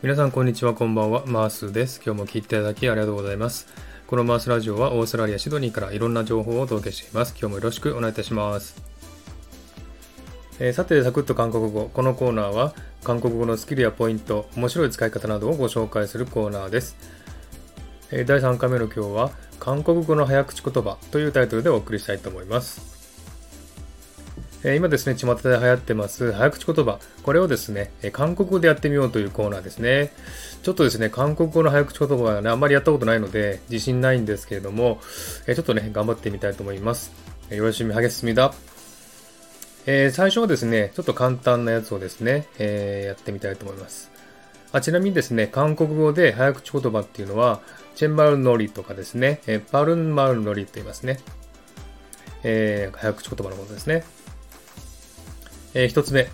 皆さんこんにちはこんばんは。マースです。今日も聞いていただきありがとうございます。このマースラジオはオーストラリアシドニーからいろんな情報をお届けしています。今日もよろしくお願いいたします。えー、さてサクッと韓国語。このコーナーは韓国語のスキルやポイント面白い使い方などをご紹介するコーナーです、えー、第3回目の今日は韓国語の早口言葉というタイトルでお送りしたいと思います。え今ですね、巷で流行ってます早口言葉。これをですね、韓国語でやってみようというコーナーですね。ちょっとですね、韓国語の早口言葉はね、あんまりやったことないので、自信ないんですけれども、えちょっとね、頑張ってみたいと思います。よろしみはげすみだ。えー、最初はですね、ちょっと簡単なやつをですね、えー、やってみたいと思います。あちなみにですね、韓国語で早口言葉っていうのは、チェンマルノリとかですね、えパルンマルノリと言いますね。えー、早口言葉のことですね。えー、一つ目。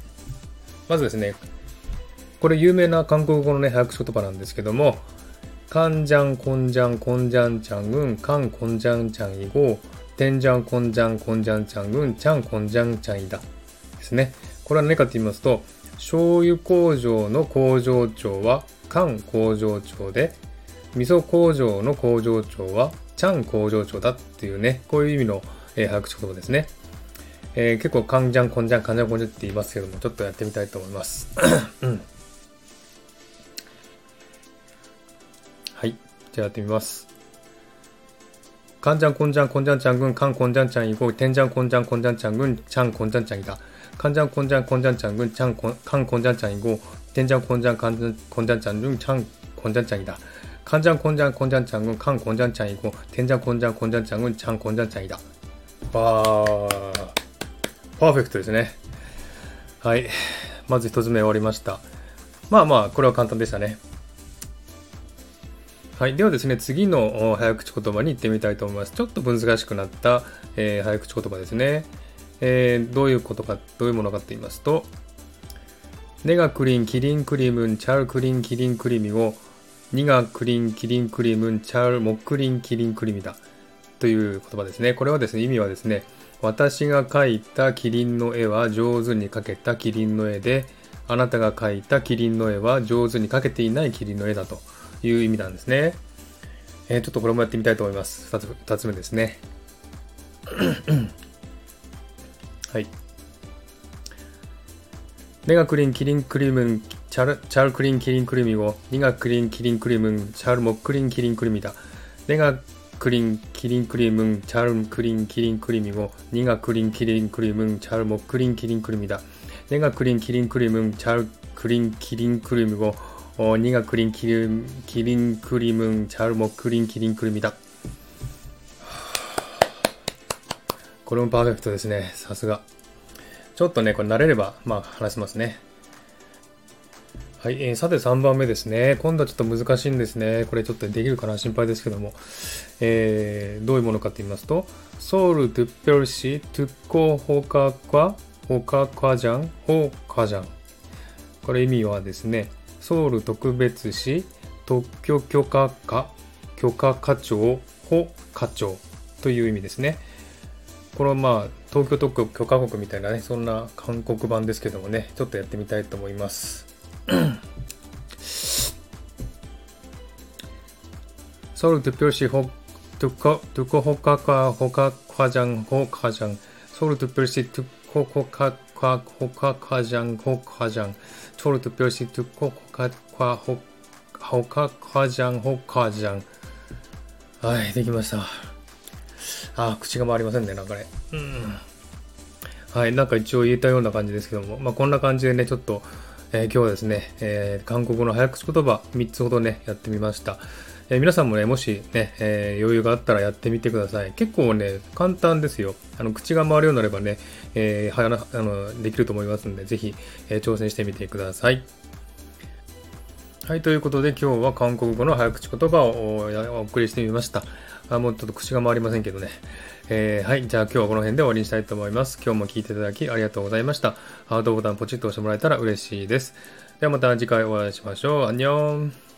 まずですね、これ有名な韓国語のね、早口言葉なんですけども、カンジャン、コンジャン、コンジャンチャン軍、カン、コンジャンチャンイゴ、テンジャン、コンジャン、コンジャンチャン軍、チャン、コンジャンチャンイダ。ですね。これは何かと言いますと、醤油工場の工場長は、カン工場長で、味噌工場の工場長は、チャン工場長だっていうね、こういう意味の、えー、早口言葉ですね。えー、結構、カンジャン、コンジャン、カンジャン、コンジャンって言いますけども、ちょっとやってみたいと思います。うん、はい。じゃあやってみます。カンジャン、コンジャン、コンジャンちゃん軍、カン、コンジャンちゃん以降、テンジャン、コンジャン、コンジャンちゃん軍、チャン、コンジャンちゃんいた。カンジャン、コンジャン、コンジャンちゃん軍、チャン、カン、コンジャンちゃん以降、テンジャン、コンジャン、カン、コンジャンちゃん軍、チャン、コンジャンちゃんいた。カンジャン、コンジャン、コンジャンちゃん軍、カン、コンジャンちゃん以降、テンジャン、コンジャン、コンジャンちゃん軍、チャン、コンジャンちゃんいた。わー。パーフェクトですね。はい。まず一つ目終わりました。まあまあ、これは簡単でしたね。はい。ではですね、次の早口言葉に行ってみたいと思います。ちょっと難しくなった、えー、早口言葉ですね。えー、どういうことか、どういうものかと言いますと、ネがクリン、キリンクリムン、チャルクリン、キリンクリミを、ニがクリン、キリンクリムン、チャル、モクリン、キリンクリミだ。という言葉ですね。これはですね、意味はですね、私が描いたキリンの絵は上手に描けたキリンの絵で、あなたが描いたキリンの絵は上手に描けていないキリンの絵だという意味なんですね。えー、ちょっとこれもやってみたいと思います。2つ ,2 つ目ですね。はい。ネガクリンキリンクリムンチャルチャルクリンキリンクリミをニガクリンキリンクリムンチャルモックリンキリンクリミだ。내가 그린 기린 그림은 잘 그린 기린 그림이고 네가 그린 기린 그림은 잘못 그린 기린 그림이다. 내가 그린 기린 그림은 잘 그린 기린 그림이고 네가 그린 기린 기린 그림은 잘못 그린 기린 그림이다.これもパーフェクトですねさすが。ちょっとねこれ慣れればまあ話せますね。はい、えー、さて3番目ですね。今度はちょっと難しいんですね。これちょっとできるかな？心配ですけども。えー、どういうものかと言いますと、ソウルトゥッペルシトゥッコホカカホカカジャンホカジャン。これ意味はですね、ソウル特別市特許許可課許可課長保課長という意味ですね。これはまあ、東京特許許可国みたいなね、そんな韓国版ですけどもね、ちょっとやってみたいと思います。서울 특별시 혹 특허 특허 호카과 호카 과장 호과장 서울 특별시 특허 호카 과 호카 과장 호과장 서울 특별시 특허 호카 과 호, 호카 과장 호과장 はいできましたあ口が回りませんねなんかねうんはい、なんか一応言えたような感じですけども、まあ、こんな感じでね、ちょっと、 え、今日はですね、えー、韓国語の早口言葉3つほどね、やってみました。えー、皆さんもね、もしね、え余裕があったらやってみてください。結構ね、簡単ですよ。あの口が回るようになればね、えはやあのできると思いますので、ぜひ、え挑戦してみてください。はい、ということで今日は韓国語の早口言葉をお送りしてみました。あもうちょっと口が回りませんけどね。えー、はい。じゃあ今日はこの辺で終わりにしたいと思います。今日も聴いていただきありがとうございました。ハートボタンポチッと押してもらえたら嬉しいです。ではまた次回お会いしましょう。アンニョン。